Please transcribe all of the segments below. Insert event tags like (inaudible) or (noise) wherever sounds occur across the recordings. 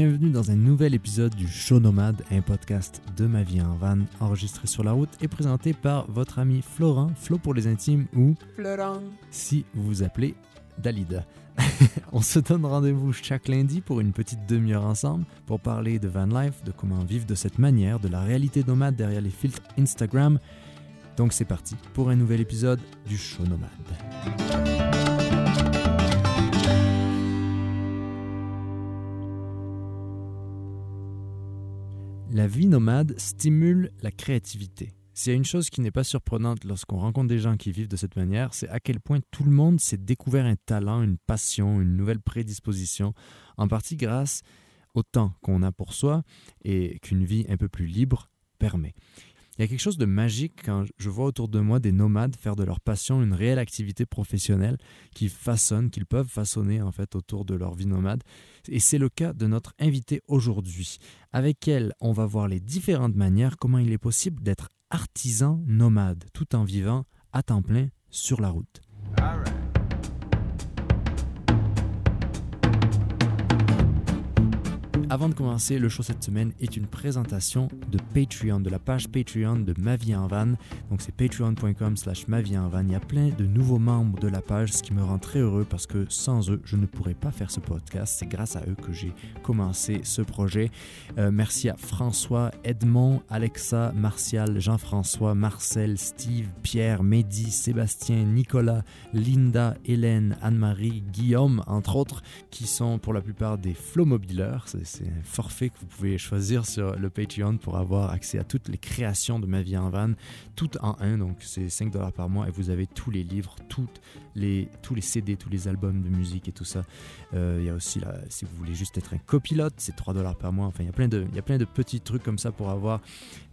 Bienvenue dans un nouvel épisode du Show Nomade, un podcast de ma vie en van, enregistré sur la route et présenté par votre ami Florent, Flo pour les intimes ou Florent si vous vous appelez Dalida. (laughs) On se donne rendez-vous chaque lundi pour une petite demi-heure ensemble pour parler de van life, de comment vivre de cette manière, de la réalité nomade derrière les filtres Instagram. Donc c'est parti pour un nouvel épisode du Show Nomade. La vie nomade stimule la créativité. S'il y a une chose qui n'est pas surprenante lorsqu'on rencontre des gens qui vivent de cette manière, c'est à quel point tout le monde s'est découvert un talent, une passion, une nouvelle prédisposition, en partie grâce au temps qu'on a pour soi et qu'une vie un peu plus libre permet. Il y a quelque chose de magique quand je vois autour de moi des nomades faire de leur passion une réelle activité professionnelle qui façonnent, qu'ils peuvent façonner en fait autour de leur vie nomade. Et c'est le cas de notre invitée aujourd'hui. Avec elle, on va voir les différentes manières comment il est possible d'être artisan nomade tout en vivant à temps plein sur la route. Avant de commencer, le show cette semaine est une présentation de Patreon, de la page Patreon de Ma Vie en Van. Donc c'est patreon.com slash Ma Vie en Van. Il y a plein de nouveaux membres de la page, ce qui me rend très heureux parce que sans eux, je ne pourrais pas faire ce podcast. C'est grâce à eux que j'ai commencé ce projet. Euh, merci à François, Edmond, Alexa, Martial, Jean-François, Marcel, Steve, Pierre, Mehdi, Sébastien, Nicolas, Linda, Hélène, Anne-Marie, Guillaume, entre autres, qui sont pour la plupart des flow mobileurs. C'est c'est un forfait que vous pouvez choisir sur le Patreon pour avoir accès à toutes les créations de ma vie en van, tout en un. Donc c'est 5 dollars par mois et vous avez tous les livres, toutes les, tous les CD, tous les albums de musique et tout ça. Euh, il y a aussi, là, si vous voulez juste être un copilote, c'est 3 dollars par mois. Enfin, il y, a plein de, il y a plein de petits trucs comme ça pour avoir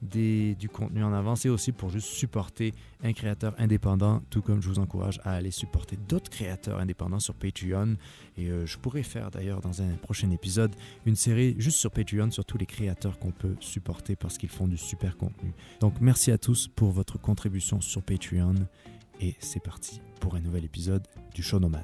des, du contenu en avance et aussi pour juste supporter un créateur indépendant, tout comme je vous encourage à aller supporter d'autres créateurs indépendants sur Patreon. Et euh, je pourrais faire d'ailleurs dans un prochain épisode une série juste sur Patreon sur tous les créateurs qu'on peut supporter parce qu'ils font du super contenu. Donc merci à tous pour votre contribution sur Patreon. Et c'est parti pour un nouvel épisode du Show Nomade.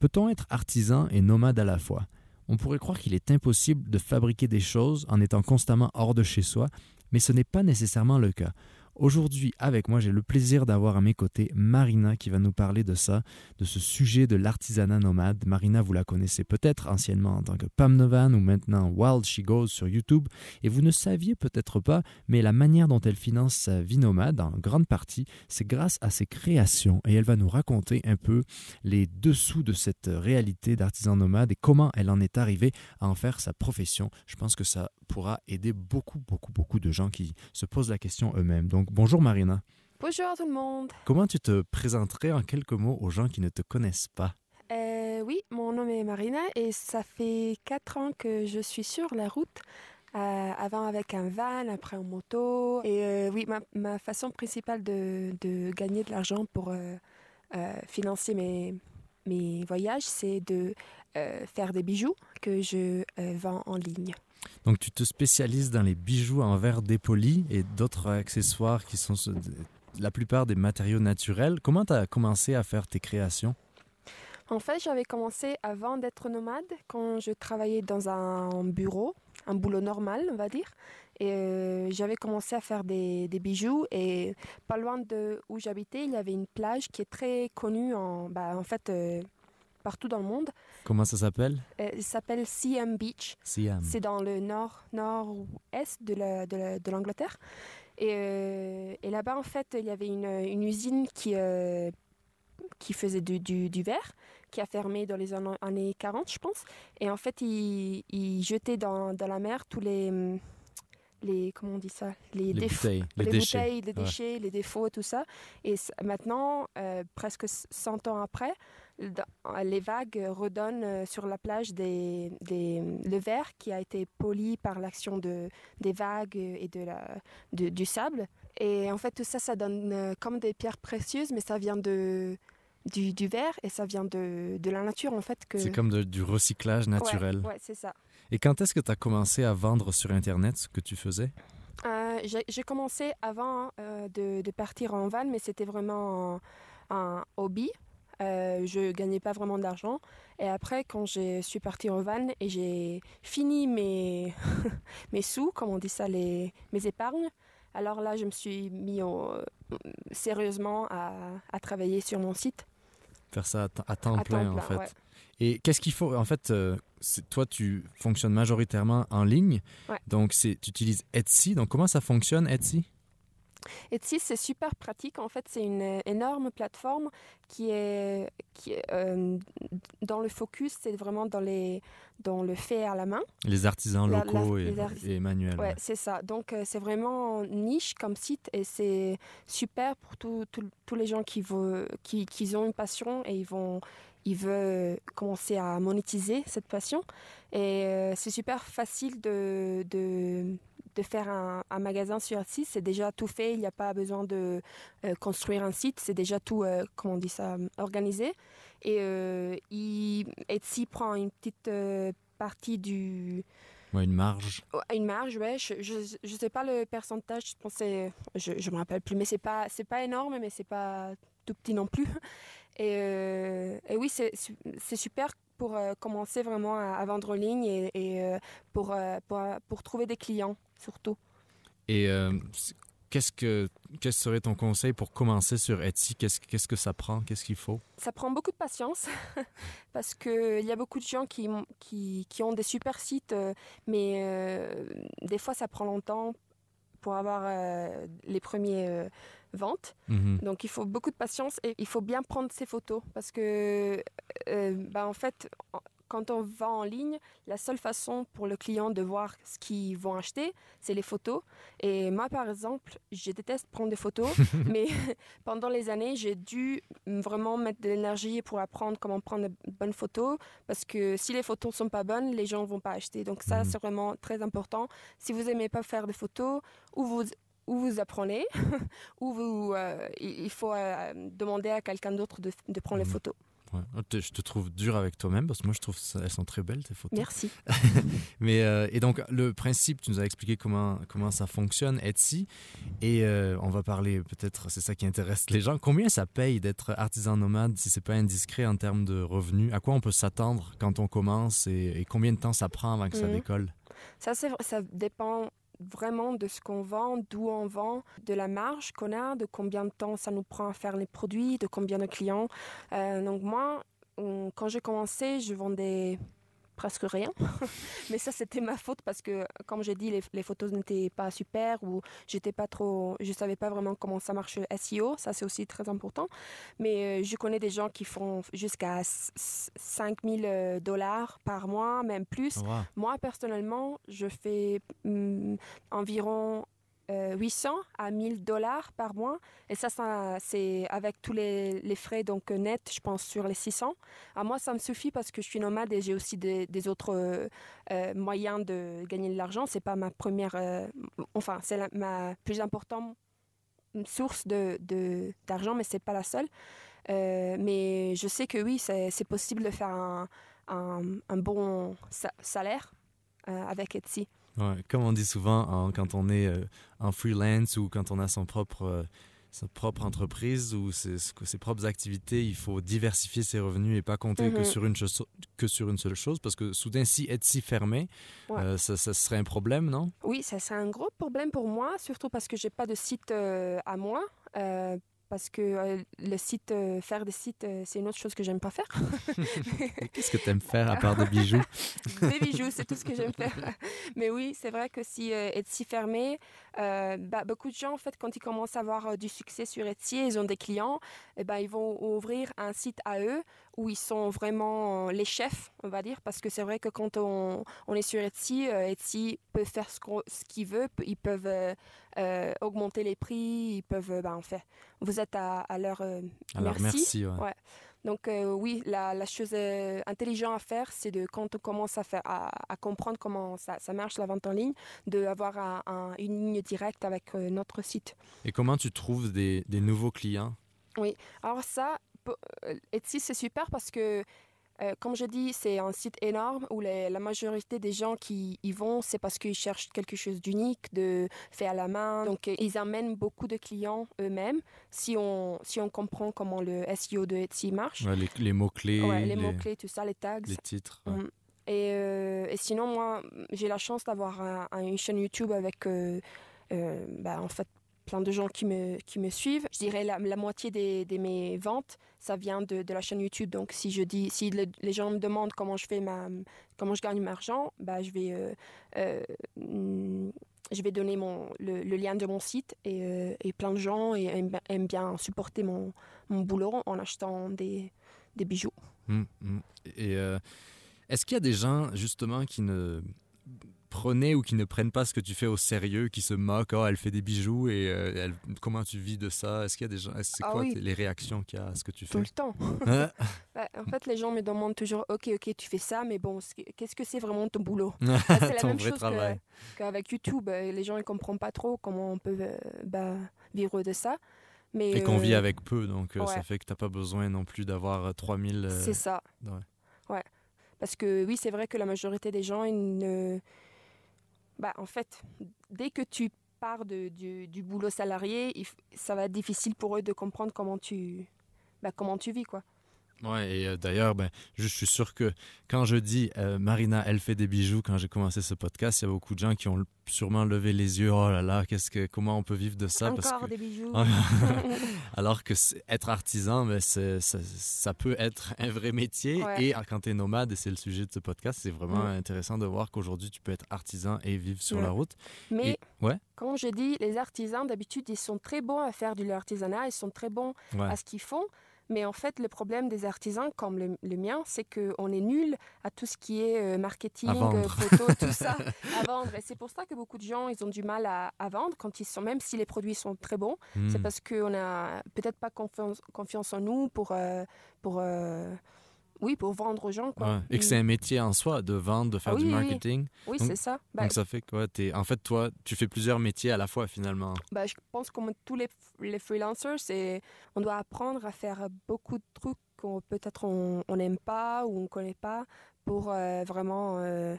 Peut-on être artisan et nomade à la fois? On pourrait croire qu'il est impossible de fabriquer des choses en étant constamment hors de chez soi, mais ce n'est pas nécessairement le cas. Aujourd'hui, avec moi, j'ai le plaisir d'avoir à mes côtés Marina qui va nous parler de ça, de ce sujet de l'artisanat nomade. Marina, vous la connaissez peut-être anciennement en tant que Pam Novan ou maintenant Wild She Goes sur YouTube, et vous ne saviez peut-être pas, mais la manière dont elle finance sa vie nomade, en grande partie, c'est grâce à ses créations, et elle va nous raconter un peu les dessous de cette réalité d'artisan nomade et comment elle en est arrivée à en faire sa profession. Je pense que ça pourra aider beaucoup, beaucoup, beaucoup de gens qui se posent la question eux-mêmes. Donc, bonjour Marina. Bonjour à tout le monde. Comment tu te présenterais en quelques mots aux gens qui ne te connaissent pas? Euh, oui, mon nom est Marina et ça fait quatre ans que je suis sur la route. Euh, avant avec un van, après en moto. Et euh, oui, ma, ma façon principale de, de gagner de l'argent pour financer mes, mes voyages, c'est de faire des bijoux que je vends en ligne. Donc, tu te spécialises dans les bijoux en verre dépoli et d'autres accessoires qui sont la plupart des matériaux naturels. Comment tu as commencé à faire tes créations? En fait, j'avais commencé avant d'être nomade, quand je travaillais dans un bureau, un boulot normal, on va dire. Et euh, j'avais commencé à faire des, des bijoux. Et pas loin de où j'habitais, il y avait une plage qui est très connue, en, bah, en fait, euh, partout dans le monde. Comment ça s'appelle? Euh, il s'appelle Siam Beach. Siam. C'est dans le nord, nord-est de la- de la- de l'Angleterre. et, euh, et là-bas, en fait, il y avait une, une usine qui, euh, qui faisait du, du, du verre, qui a fermé dans les années 40, je pense. Et en fait, ils jetaient dans, dans la mer tous les, les... Comment on dit ça? Les, Les bouteilles, les, les déchets. bouteilles, les Ouais. déchets, les défauts, tout ça. Et maintenant, euh, presque 100 ans après, les vagues redonnent euh, sur la plage des, des- le verre qui a été poli par l'action de, des vagues et de la, de- du sable. Et en fait, tout ça, ça donne euh, comme des pierres précieuses, mais ça vient de, du, du verre et ça vient de, de la nature, en fait. Que... C'est comme de- du recyclage naturel. Ouais, ouais, c'est ça. Et quand est-ce que tu as commencé à vendre sur Internet ce que tu faisais? Euh, j'ai commencé avant de, de, partir en van, mais c'était vraiment un, un hobby. Euh, je gagnais pas vraiment d'argent. Et après, quand je suis partie en van et j'ai fini mes, (laughs) mes sous, comme on dit ça, les, mes épargnes, alors là, je me suis mis sérieusement à, à, travailler sur mon site. Faire ça à, temps, plein, en fait. Et qu'est-ce qu'il faut En fait, euh, toi, tu fonctionnes majoritairement en ligne. Donc, tu utilises Etsy. Donc, comment ça fonctionne, Etsy? Etsy, c'est super pratique. En fait, c'est une euh, énorme plateforme qui est, qui est euh, dans le focus, c'est vraiment dans, les, dans le fait à la main. Les artisans locaux et, manuels. Ouais, c'est ça. Donc, euh, c'est vraiment niche comme site et c'est super pour tous les gens qui, veulent, qui, qui ont une passion et ils vont ils veulent commencer à monétiser cette passion. Et c'est super facile de, de, de faire un, magasin sur Etsy, c'est déjà tout fait. Il n'y a pas besoin de euh, construire un site. C'est déjà tout, euh, comment on dit ça, organisé. Et euh, Etsy prend une petite partie du... Ouais, une marge. Une marge, ouais. Je ne sais pas le pourcentage. Je pensais, je ne me rappelle plus, mais c'est pas c'est pas énorme, mais c'est pas tout petit non plus. (laughs) Et, et oui, c'est super pour commencer vraiment à, vendre en ligne et, et pour, pour, pour trouver des clients surtout. Et euh, qu'est-ce que quel serait ton conseil pour commencer sur Etsy? Qu'est-ce qu'est-ce que ça prend? Qu'est-ce qu'il faut? Ça prend beaucoup de patience (laughs) parce que il y a beaucoup de gens qui, qui, qui ont des super sites, euh, mais euh, des fois ça prend longtemps pour avoir les premiers ventes. Mhm. Donc il faut beaucoup de patience et il faut bien prendre ses photos parce que bah, en fait quand on va en ligne, la seule façon pour le client de voir ce qu'ils vont acheter, c'est les photos. Et moi, par exemple, je déteste prendre des photos, (laughs) mais (laughs) pendant les années, j'ai dû vraiment mettre de l'énergie pour apprendre comment prendre de bonnes photos, parce que si les photos sont pas bonnes, les gens ne vont pas acheter. Donc ça, mhm. c'est vraiment très important. Si vous aimez pas faire des photos, ou vous ou vous apprenez, (laughs) ou vous, euh, il faut euh, demander à quelqu'un d'autre de, de, prendre les mhm. photos. Je te trouve dur avec toi-même parce que moi je trouve qu'elles sont très belles tes photos. Merci. (laughs) Mais euh, et donc le principe, tu nous as expliqué comment comment ça fonctionne Etsy et euh, on va parler peut-être c'est ça qui intéresse les gens. Combien ça paye d'être artisan nomade si c'est pas indiscret en termes de revenus? À quoi on peut s'attendre quand on commence et, combien de temps ça prend avant que ça mhm. décolle? Ça ça dépend vraiment de ce qu'on vend, d'où on vend, de la marge qu'on a, de combien de temps ça nous prend à faire les produits, de combien de clients. Euh, donc moi, quand j'ai commencé, je vendais presque rien. (laughs) Mais ça, c'était ma faute parce que, comme j'ai dit, les, photos n'étaient pas super ou j'étais pas trop, je savais pas vraiment comment ça marche SEO. Ça, c'est aussi très important. Mais euh, je connais des gens qui font jusqu'à 5000 euh, dollars par mois, même plus. Moi, personnellement, je fais mm, environ 800 euh, à 1000 dollars par mois. Et ça, c'est avec tous les, frais donc euh, net, je pense, sur les 600. À moi, ça me suffit parce que je suis nomade et j'ai aussi des, autres euh, moyens de gagner de l'argent. C'est pas ma première, enfin, c'est ma plus importante source de, d'argent, mais c'est pas la seule. mais je sais que oui, c'est, possible de faire un, un bon salaire avec Etsy comme on dit souvent, quand on est euh, en freelance ou quand on a son propre, euh, sa propre entreprise ou ses, ses, propres activités, il faut diversifier ses revenus et pas compter que, mhm. sur une que sur une seule chose. Parce que soudain, si Etsy fermé, euh, ça, ça, serait un problème, non? Oui, ça serait un gros problème pour moi, surtout parce que j'ai pas de site à moi parce que euh, le site, euh, faire des sites, euh, c'est une autre chose que j'aime pas faire. (laughs) Qu'est-ce que tu aimes faire à part des bijoux? (laughs) Des bijoux, c'est tout ce que j'aime faire. (laughs) Mais oui, c'est vrai que si Etsy fermé, bah, beaucoup de gens, en fait, quand ils commencent à avoir du succès sur Etsy, ils ont des clients, et eh ben, ils vont ouvrir un site à eux où ils sont vraiment les chefs, on va dire, parce que c'est vrai que quand on, on, est sur Etsy, Etsy peut faire ce, qu'il veut, ils peuvent augmenter les prix, ils peuvent, ben, en fait, vous êtes à, leur euh, merci. ouais. Donc euh, oui, la, la chose euh, intelligente à faire, c'est de quand on commence à, faire, à, comprendre comment ça, ça, marche la vente en ligne, d'avoir un, une ligne directe avec notre site. Et comment tu trouves des, des nouveaux clients? Oui, alors ça, Etsy c'est super parce que euh, comme je dis, c'est un site énorme où les- la majorité des gens qui y vont, c'est parce qu'ils cherchent quelque chose d'unique, de fait à la main. Donc, euh, ils amènent beaucoup de clients eux-mêmes si on, si on comprend comment le SEO de Etsy marche. Ouais, les, les mots-clés, Ouais, les, les, mots-clés, tout ça, les tags. les titres. ouais. Mm. Et, euh, et sinon, moi, j'ai la chance d'avoir un- un- une chaîne YouTube avec, euh, euh, bah, en fait, plein de gens qui me, qui me suivent. Je dirais la, moitié des, de mes ventes, ça vient de, de la chaîne YouTube. Donc, si je dis, si le- les gens me demandent comment je fais ma, comment je gagne mon argent, bah, je vais, euh, euh, je vais donner mon, le, lien de mon site et, euh, et plein de gens aiment, bien supporter mon, mon boulot en achetant des, des bijoux. Mm, mm. Et est-ce qu'il y a des gens justement qui ne prenaient ou qui ne prennent pas ce que tu fais au sérieux, qui se moquent, oh, elle fait des bijoux et euh, elle- comment tu vis de ça? Est-ce qu'il y a des gens, c'est Ah quoi oui. les réactions qu'il y a à ce que tu Tout fais? le temps. Hein? (laughs) Bah, en fait, les gens me demandent toujours, ok, ok, tu fais ça, mais bon, qu'est-ce que c'est vraiment ton boulot? (laughs) Bah, C'est la Ton même vrai chose qu'avec YouTube. euh, Les gens ne comprennent pas trop comment on peut euh, bah, vivre de ça. Mais, Et qu'on vit avec peu, donc ça fait que tu n'as pas besoin non plus d'avoir euh, 3000. euh, C'est ça. ouais. Ouais. Parce que oui, c'est vrai que la majorité des gens, ils ne... Bah, en fait, dès que tu pars de- du, du boulot salarié, ça va être difficile pour eux de comprendre comment tu, bah, comment tu vis, quoi. Ouais, et euh, d'ailleurs, ben, je suis sûr que quand je dis euh, Marina, elle fait des bijoux, quand j'ai commencé ce podcast, il y a beaucoup de gens qui ont sûrement levé les yeux. Oh là là, qu'est-ce que, comment on peut vivre de ça? Parce Encore que- des bijoux. (laughs) (laughs) Alors que être artisan, ben, c'est- ça, ça peut être un vrai métier. Ouais. Et quand tu es nomade, et c'est le sujet de ce podcast, c'est vraiment Mm. intéressant de voir qu'aujourd'hui, tu peux être artisan et vivre sur Ouais. la route. Mais Et- ouais, comme je dis, les artisans, d'habitude, ils sont très bons à faire de l'artisanat, ils sont très bons ouais. à ce qu'ils font. Mais en fait, le problème des artisans, comme le, le mien, c'est qu'on est nul à tout ce qui est euh, marketing, euh, photo, tout ça, (laughs) à vendre. Et c'est pour ça que beaucoup de gens, ils ont du mal à, à vendre quand ils sont, même si les produits sont très bons. C'est Mm. parce qu'on n'a peut-être pas confiance, confiance en nous pour, euh, pour, euh, oui, pour vendre aux gens. Quoi. Ouais. Et que Mm. c'est un métier en soi de vendre, de faire du oui, oui, oui. marketing. Oui, c'est ça. Bah, Donc ça fait quoi t'es... En fait, toi, tu fais plusieurs métiers à la fois finalement. bah, je pense comme tous les, les freelancers, on doit apprendre à faire beaucoup de trucs qu'on peut-être on n'aime pas ou on ne connaît pas pour euh, vraiment... euh,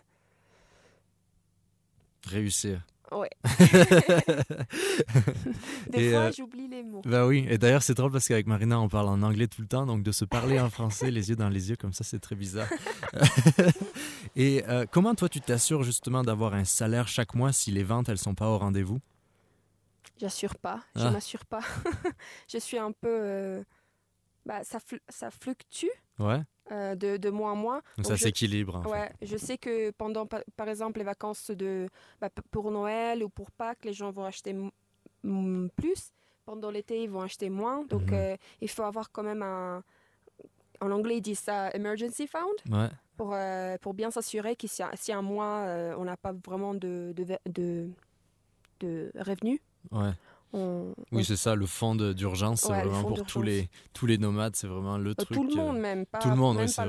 Réussir. Ouais. (laughs) Des Et, fois, euh, j'oublie les mots. Bah oui, et d'ailleurs c'est drôle parce qu'avec Marina on parle en anglais tout le temps, donc de se parler en français les yeux dans les yeux comme ça c'est très bizarre. (laughs) et euh, comment toi tu t'assures justement d'avoir un salaire chaque mois si les ventes elles sont pas au rendez-vous? J'assure pas. Je Ah. m'assure pas. (laughs) je suis un peu... euh, bah, ça, fl- ça fluctue Ouais, euh, de, de mois en mois. donc ça je- s'équilibre fait. Ouais, je sais que pendant, pa- par exemple, les vacances de, bah, pour Noël ou pour Pâques, les gens vont acheter plus. Pendant l'été, ils vont acheter moins. Donc, Mhm. euh, il faut avoir quand même un... En anglais, ils disent ça emergency fund Ouais, pour, euh, pour bien s'assurer que si, un- si un mois, on n'a pas vraiment de, de, de, de revenus, ouais. On, Oui, on- c'est ça, le fonds d'urgence, c'est Ouais, le vraiment pour tous les, tous les nomades, c'est vraiment le euh, truc. tout le euh, monde même, pas, tout le monde, oui, c'est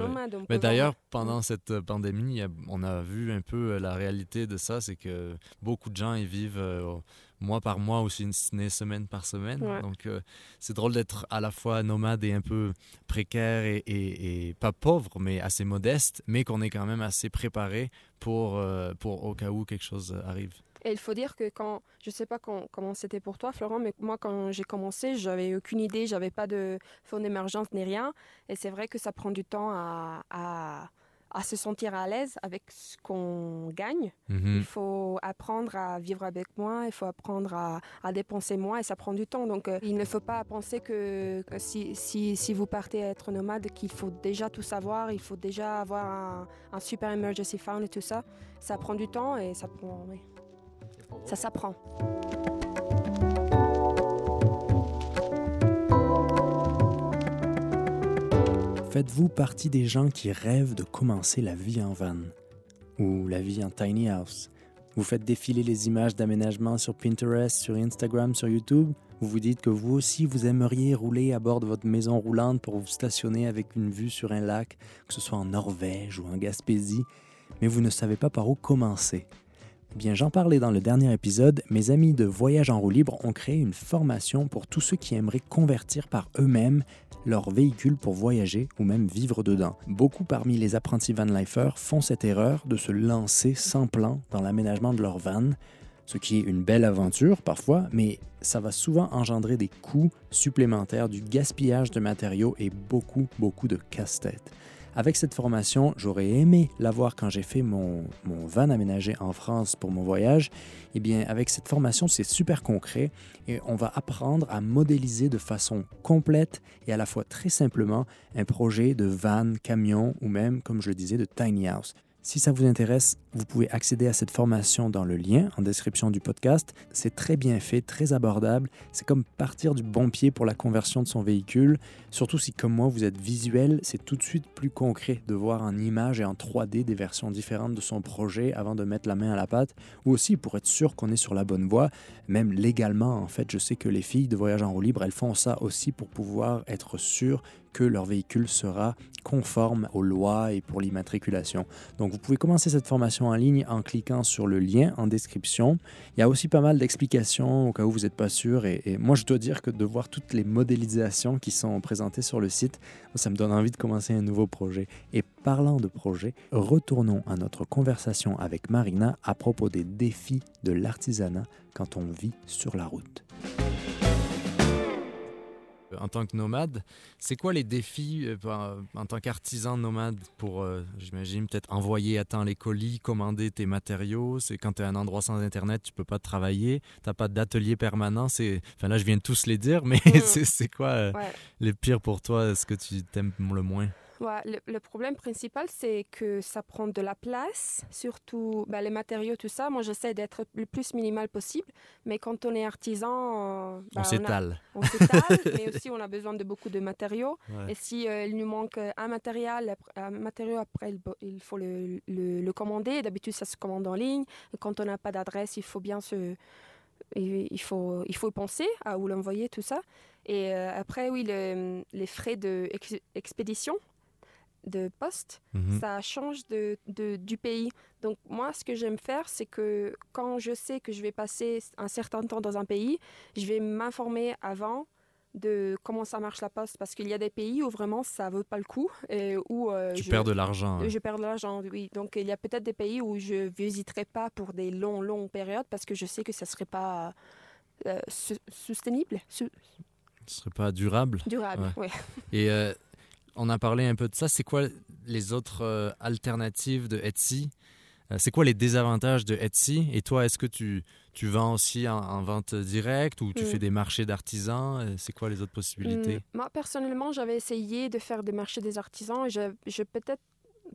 Mais d'ailleurs, pendant cette euh, pandémie, on a vu un peu la réalité de ça, c'est que beaucoup de gens ils vivent euh, mois par mois ou semaine par semaine. Ouais. Donc euh, c'est drôle d'être à la fois nomade et un peu précaire et, et- et pas pauvre, mais assez modeste, mais qu'on est quand même assez préparé pour, euh, pour au cas où quelque chose arrive. Et il faut dire que quand, je sais pas quand- comment c'était pour toi, Florent, mais moi, quand j'ai commencé, j'avais aucune idée, j'avais pas de fonds d'émergence ni rien. Et c'est vrai que ça prend du temps à, à, à se sentir à l'aise avec ce qu'on gagne. Mhm. Il faut apprendre à vivre avec moins, il faut apprendre à, à dépenser moins et ça prend du temps. Donc euh, il ne faut pas penser que, que si, si, si vous partez à être nomade, qu'il faut déjà tout savoir, il faut déjà avoir un, un super emergency fund et tout ça. Ça prend du temps et ça prend... oui. Ça s'apprend. Faites-vous partie des gens qui rêvent de commencer la vie en van ou la vie en tiny house Vous faites défiler les images d'aménagement sur Pinterest, sur Instagram, sur YouTube Vous vous dites que vous aussi vous aimeriez rouler à bord de votre maison roulante pour vous stationner avec une vue sur un lac, que ce soit en Norvège ou en Gaspésie, mais vous ne savez pas par où commencer. Eh bien, j'en parlais dans le dernier épisode, mes amis de Voyage en roue libre ont créé une formation pour tous ceux qui aimeraient convertir par eux-mêmes leur véhicule pour voyager ou même vivre dedans. Beaucoup parmi les apprentis vanlifers font cette erreur de se lancer sans plan dans l'aménagement de leur van, ce qui est une belle aventure parfois, mais ça va souvent engendrer des coûts supplémentaires, du gaspillage de matériaux et beaucoup, beaucoup de casse-tête. Avec cette formation, j'aurais aimé l'avoir quand j'ai fait mon, van aménagé en France pour mon voyage. Eh bien, avec cette formation, c'est super concret et on va apprendre à modéliser de façon complète et à la fois très simplement un projet de van, camion ou même, comme je le disais, de tiny house. Si ça vous intéresse, vous pouvez accéder à cette formation dans le lien en description du podcast. C'est très bien fait, très abordable. C'est comme partir du bon pied pour la conversion de son véhicule. Surtout si, comme moi, vous êtes visuel, c'est tout de suite plus concret de voir en image et en 3D des versions différentes de son projet avant de mettre la main à la pâte. Ou aussi pour être sûr qu'on est sur la bonne voie, même légalement, en fait, je sais que les filles de voyage en roue libre, elles font ça aussi pour pouvoir être sûres que leur véhicule sera conforme aux lois et pour l'immatriculation. Donc vous pouvez commencer cette formation en ligne en cliquant sur le lien en description. Il y a aussi pas mal d'explications au cas où vous n'êtes pas sûr. Et, et, moi, je dois dire que de voir toutes les modélisations qui sont présentées sur le site, ça me donne envie de commencer un nouveau projet. Et parlant de projet, retournons à notre conversation avec Marina à propos des défis de l'artisanat quand on vit sur la route en tant que nomade. C'est quoi les défis euh, en tant qu'artisan nomade pour, euh, j'imagine, peut-être envoyer à temps les colis, commander tes matériaux? C'est quand tu es à un endroit sans Internet, tu peux pas travailler, tu n'as pas d'atelier permanent. Enfin là, je viens de tous les dire, mais mmh. (laughs) c'est quoi euh, ouais. les pires pour toi Ce que tu t'aimes le moins? Ouais, le, le, problème principal, c'est que ça prend de la place, surtout bah, les matériaux, tout ça. Moi, j'essaie d'être le plus minimal possible, mais quand on est artisan, euh, bah, on s'étale. On, s'étale, (laughs) mais aussi on a besoin de beaucoup de matériaux. Ouais. Et si euh, il nous manque un matériel, un matériau après, il, faut le, le, le commander. D'habitude, ça se commande en ligne. Et quand on n'a pas d'adresse, il faut bien se il faut, il faut penser à où l'envoyer, tout ça. Et euh, après, oui, le, les frais d'expédition de poste, Mhm. ça change de, de- du pays. Donc moi, ce que j'aime faire, c'est que quand je sais que je vais passer un certain temps dans un pays, je vais m'informer avant de comment ça marche la poste, parce qu'il y a des pays où vraiment ça vaut pas le coup et où euh, Tu je, perds de l'argent. hein. je perds de l'argent. Oui, donc il y a peut-être des pays où je visiterai pas pour des longs, longues périodes parce que je sais que ça serait pas euh, su- soutenable, su- Ce serait pas durable. durable. ouais. Et euh, on a parlé un peu de ça. C'est quoi les autres euh, alternatives de Etsy? Euh, C'est quoi les désavantages de Etsy? Et toi, est-ce que tu, tu vends aussi en, en vente directe ou tu Mm. fais des marchés d'artisans? Euh, C'est quoi les autres possibilités? Hmm, moi, personnellement, j'avais essayé de faire des marchés des artisans et je n'ai peut-être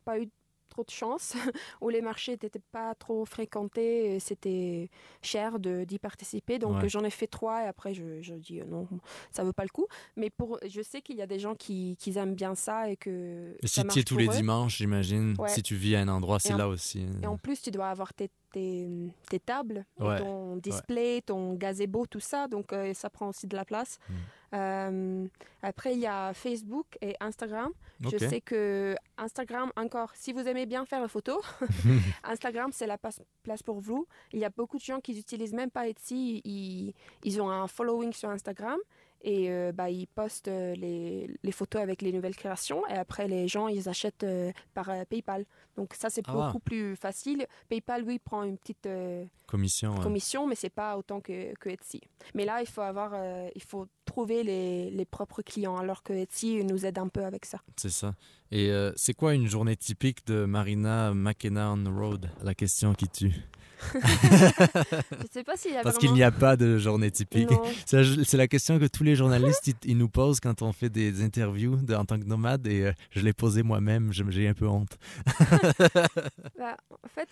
pas eu trop de chance, (laughs) où les marchés n'étaient pas trop fréquentés c'était cher d'y participer. Donc Ouais. j'en ai fait trois et après je, je dis euh, non, ça vaut pas le coup. Mais pour, je sais qu'il y a des gens qui, qui aiment bien ça et que Et ça Si tu es tous les eux. dimanches, j'imagine, Ouais. si tu vis à un endroit, c'est en- là aussi. hein. Et en plus, tu dois avoir tes, tes, tes tables, Ouais, ton display, ton gazebo, tout ça. Donc, euh, ça prend aussi de la place. Mm. Euh, après, il y a Facebook et Instagram. Je sais que Instagram, encore, si vous aimez bien faire des photos, (laughs) (laughs) Instagram, c'est la place place pour vous. Il y a beaucoup de gens qui n'utilisent même pas Etsy. Ils, ils ont un following sur Instagram et euh, bah, ils postent euh, les, les photos avec les nouvelles créations. Et après, les gens, ils achètent euh, par euh, PayPal. Donc ça, c'est Ah. beaucoup plus facile. PayPal, oui, prend une petite euh, Commission. ouais. commission, mais c'est pas autant que, que Etsy. Mais là, il faut avoir, il faut trouver les, les propres clients, alors que Etsy nous aide un peu avec ça. C'est ça. Et c'est quoi une journée typique de Marina McKenna on the road? La question qui tue. (laughs) Je sais pas s'il y a Parce vraiment... qu'il n'y a pas de journée typique. (laughs) C'est la, question que tous les journalistes ils, ils nous posent quand on fait des interviews de- en tant que nomade et euh, je l'ai posé moi-même, j'ai un peu honte. (laughs) Bah, en fait,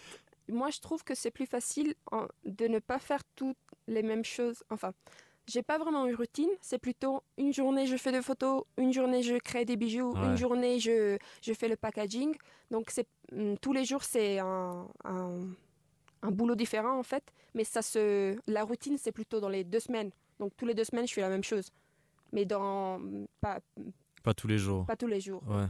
moi, je trouve que c'est plus facile en- de ne pas faire toutes les mêmes choses. Enfin, j'ai pas vraiment une routine. C'est plutôt une journée, je fais des photos, une journée, je crée des bijoux, Ouais. une journée, je, je fais le packaging. Donc, hum, tous les jours, c'est un, un, un boulot différent, en fait. Mais ça se, la routine, c'est plutôt dans les deux semaines. Donc, tous les deux semaines, je fais la même chose. Mais dans, pas, Pas tous les jours. pas tous les jours. Ouais.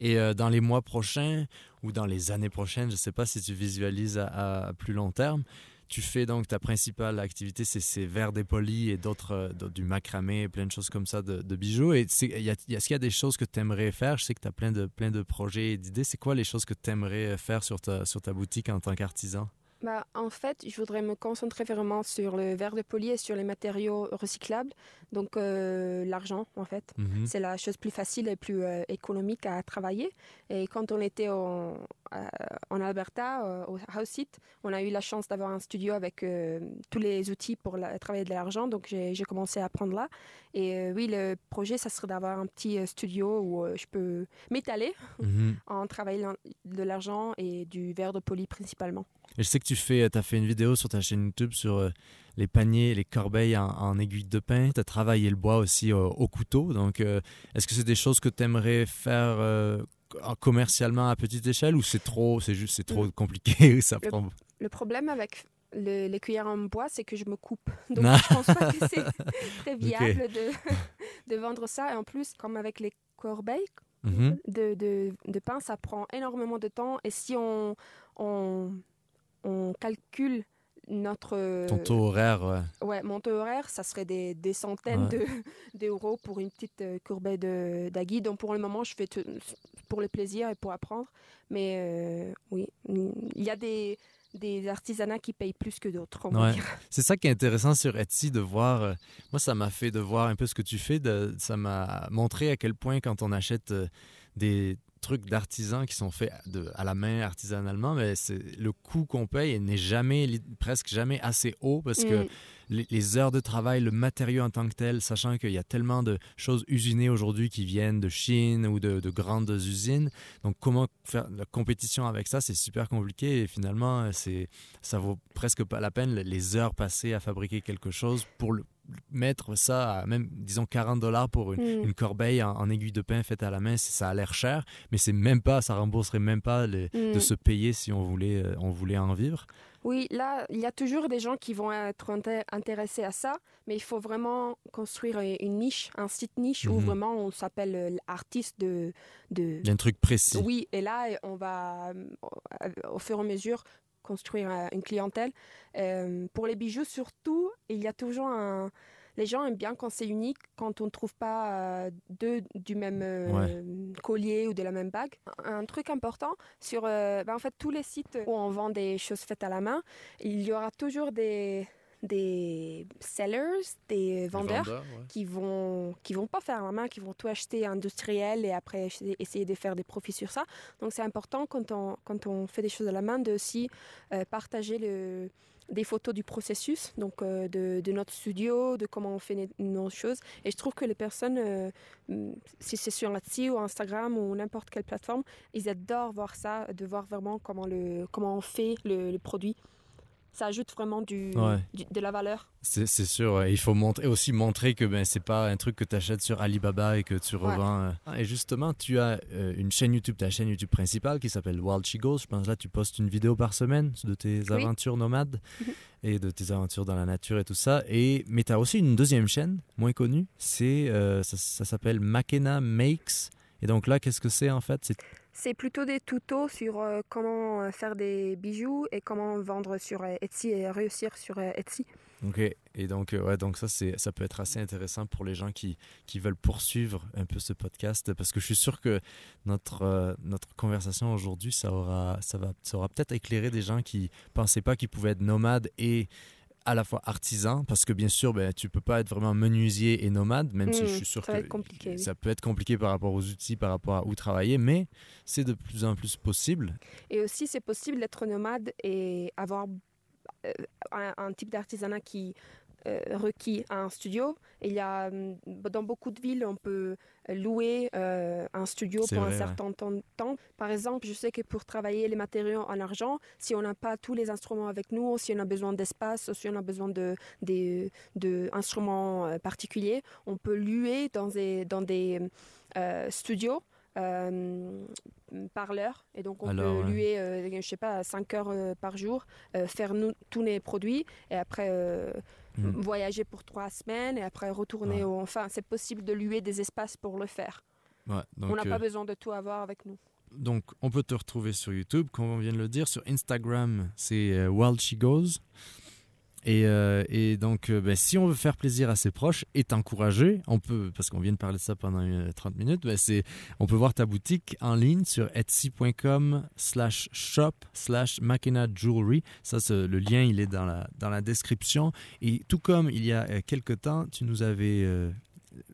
Et dans les mois prochains ou dans les années prochaines, je ne sais pas si tu visualises à plus long terme, tu fais donc ta principale activité, c'est ces verres dépolis et d'autres, euh, du macramé, plein de choses comme ça de, bijoux. Et est-ce qu'il y a des choses que tu aimerais faire? Je sais que tu as plein de, plein de projets et d'idées. C'est quoi les choses que tu aimerais faire sur ta, sur ta boutique en tant qu'artisan? Bah, en fait, je voudrais me concentrer vraiment sur le verre de poli et sur les matériaux recyclables. Donc, euh, l'argent, en fait. Mhm. C'est la chose plus facile et plus euh, économique à travailler. Et quand on était en, en Alberta, euh, au House Site, on a eu la chance d'avoir un studio avec tous les outils pour travailler de l'argent. Donc, j'ai commencé à apprendre là. Et oui, le projet, ça serait d'avoir un petit studio où je peux m'étaler mhm. (laughs) en travaillant de l'argent et du verre de poli principalement. Et je sais que tu fais, as fait une vidéo sur ta chaîne YouTube sur euh, les paniers, les corbeilles en, aiguille de pain. Tu as travaillé le bois aussi euh, au couteau. Donc, euh, est-ce que c'est des choses que tu aimerais faire commercialement à petite échelle ou c'est trop, c'est juste, c'est trop compliqué (laughs) ça le, prend... le problème avec les cuillères en bois, c'est que je me coupe. (laughs) Donc, je pense pas que c'est (laughs) très viable de, de vendre ça. Et en plus, comme avec les corbeilles, mm-hmm. de, de, de, pain, ça prend énormément de temps. Et si on, on, on calcule notre... Ton taux horaire, ouais. Ouais, mon taux horaire, ça serait des, des centaines d'euros pour une petite euh, courbette d'agui. Donc pour le moment, je fais tout, pour le plaisir et pour apprendre. Mais euh, oui, il y a des, des artisanats qui payent plus que d'autres. Ouais. C'est ça qui est intéressant sur Etsy de voir. Euh, moi, ça m'a fait de voir un peu ce que tu fais. De, ça m'a montré à quel point quand on achète des trucs d'artisans qui sont faits de, à la main artisanalement, mais c'est le coût qu'on paye n'est jamais, presque jamais assez haut parce que mm. les, heures de travail, le matériau en tant que tel, sachant qu'il y a tellement de choses usinées aujourd'hui qui viennent de Chine ou de, grandes usines. Donc, comment faire la compétition avec ça, c'est super compliqué et finalement, c'est, ça vaut presque pas la peine les heures passées à fabriquer quelque chose pour le, mettre ça à même, disons, 40 dollars pour une, mm. corbeille en, aiguille de pain faite à la main, ça a l'air cher, mais c'est même pas, ça rembourserait même pas de mm. se payer si on voulait, euh, on voulait en vivre. Oui, là, il y a toujours des gens qui vont être intéressés à ça, mais il faut vraiment construire une niche, un site niche où mhm. vraiment on s'appelle euh, l'artiste de, de... Il y a un truc précis. Oui, et là, on va, euh, au fur et à mesure, construire une clientèle. Euh, pour les bijoux, surtout, il y a toujours un. Les gens aiment bien quand c'est unique, quand on ne trouve pas euh, deux du même euh, collier ou de la même bague. Un truc important sur ben, en fait tous les sites où on vend des choses faites à la main, il y aura toujours des des sellers, des vendeurs, qui vont qui vont pas faire la main, qui vont tout acheter industriel et après essayer de faire des profits sur ça. Donc c'est important quand on quand on fait des choses à la main de aussi euh, partager le des photos du processus, donc euh, de, de, notre studio, de comment on fait nos choses. Et je trouve que les personnes, euh, si c'est sur Etsy ou Instagram ou n'importe quelle plateforme, ils adorent voir ça, de voir vraiment comment, le, comment on fait le, le produit ça ajoute vraiment du, de la valeur. C'est sûr, il faut montrer, aussi montrer que ben, c'est pas un truc que tu achètes sur Alibaba et que tu revends. Euh. Et justement, tu as euh, une chaîne YouTube, ta chaîne YouTube principale qui s'appelle Wild She Goes. Je pense là, tu postes une vidéo par semaine de tes aventures nomades mhm. et de tes aventures dans la nature et tout ça. Et, mais tu as aussi une deuxième chaîne, moins connue, c'est euh, ça, ça s'appelle Makena Makes. Et donc là, qu'est-ce que c'est en fait? C'est plutôt des tutos sur euh, comment euh, faire des bijoux et comment vendre sur euh, Etsy et réussir sur Etsy. Ok, et donc, ouais, donc ça, ça peut être assez intéressant pour les gens qui, qui veulent poursuivre un peu ce podcast parce que je suis sûr que notre, notre conversation aujourd'hui, ça aura, ça ça aura peut-être éclairé des gens qui pensaient pas qu'ils pouvaient être nomades et à la fois artisan, parce que bien sûr, ben, tu peux pas être vraiment menuisier et nomade, même si je hmm, suis sûr ça que ça peut être compliqué par rapport aux outils, par rapport à où travailler, mais c'est de plus en plus possible. Et aussi, c'est possible d'être nomade et avoir euh, un, type d'artisanat qui euh, requis un studio. Il y a, hum, dans beaucoup de villes, on peut louer euh, un studio pour un certain temps, Par exemple, je sais que pour travailler les matériaux en argent, si on n'a pas tous les instruments avec nous, si on a besoin d'espace, si on a besoin de, de, instruments euh, particuliers, on peut louer dans des, dans des studios. par l'heure et donc on peut louer je sais pas 5 heures par jour faire nous, tous les produits et après Mm. voyager pour trois semaines et après retourner. Au... Enfin, c'est possible de louer des espaces pour le faire. Ouais, donc, on n'a euh, pas besoin de tout avoir avec nous. donc, on peut te retrouver sur YouTube, comme on vient de le dire. Sur Instagram, c'est euh, Wild She Goes. Et, euh, et donc, euh, ben, si on veut faire plaisir à ses proches et t'encourager, on peut, parce qu'on vient de parler de ça pendant euh, 30 minutes, ben, on peut voir ta boutique en ligne sur etsy.com slash shop slash Makena Jewelry. Ça, le lien, il est dans la, dans la description. Et tout comme il y a euh, quelques temps, tu nous avais euh,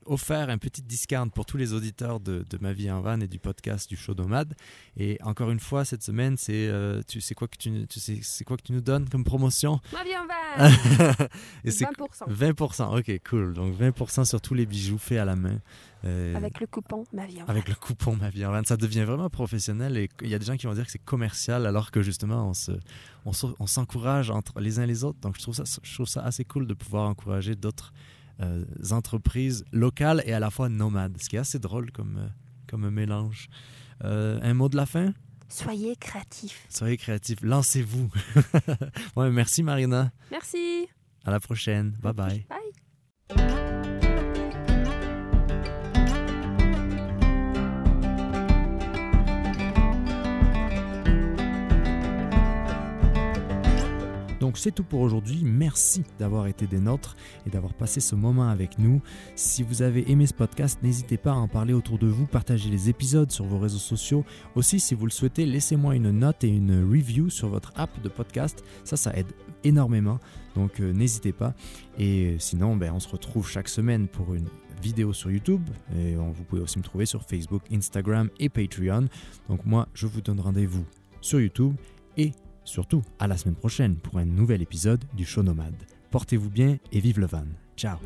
offert un petit discount pour tous les auditeurs de, de Ma vie en van et du podcast du show Nomade. Et encore une fois, cette semaine, c'est euh, tu sais quoi que tu, tu sais, c'est quoi que tu nous donnes comme promotion? Ma vie en van (laughs) Et c'est 20% 20%. Ok, cool. Donc 20% sur tous les bijoux faits à la main. Euh, avec le coupon Ma vie en van. avec le coupon Ma vie en van. Ça devient vraiment professionnel et il y a des gens qui vont dire que c'est commercial alors que justement on se, on se- on s'encourage entre les uns et les autres. Donc je trouve ça, je trouve ça assez cool de pouvoir encourager d'autres euh, entreprises locales et à la fois nomades, ce qui est assez drôle comme, euh, comme un mélange. Euh, un mot de la fin? Soyez créatifs. Soyez créatifs, lancez-vous. (laughs) ouais, merci Marina. Merci. À la prochaine. Bye bye. Bye. Donc c'est tout pour aujourd'hui. Merci d'avoir été des nôtres et d'avoir passé ce moment avec nous. Si vous avez aimé ce podcast, n'hésitez pas à en parler autour de vous, partagez les épisodes sur vos réseaux sociaux. Aussi, si vous le souhaitez, laissez-moi une note et une review sur votre app de podcast. Ça, ça aide énormément. Donc euh, n'hésitez pas. Et sinon, ben, on se retrouve chaque semaine pour une vidéo sur YouTube. Et vous pouvez aussi me trouver sur Facebook, Instagram et Patreon. Donc moi, je vous donne rendez-vous sur YouTube et Surtout, à la semaine prochaine pour un nouvel épisode du Show Nomade. Portez-vous bien et vive le van. Ciao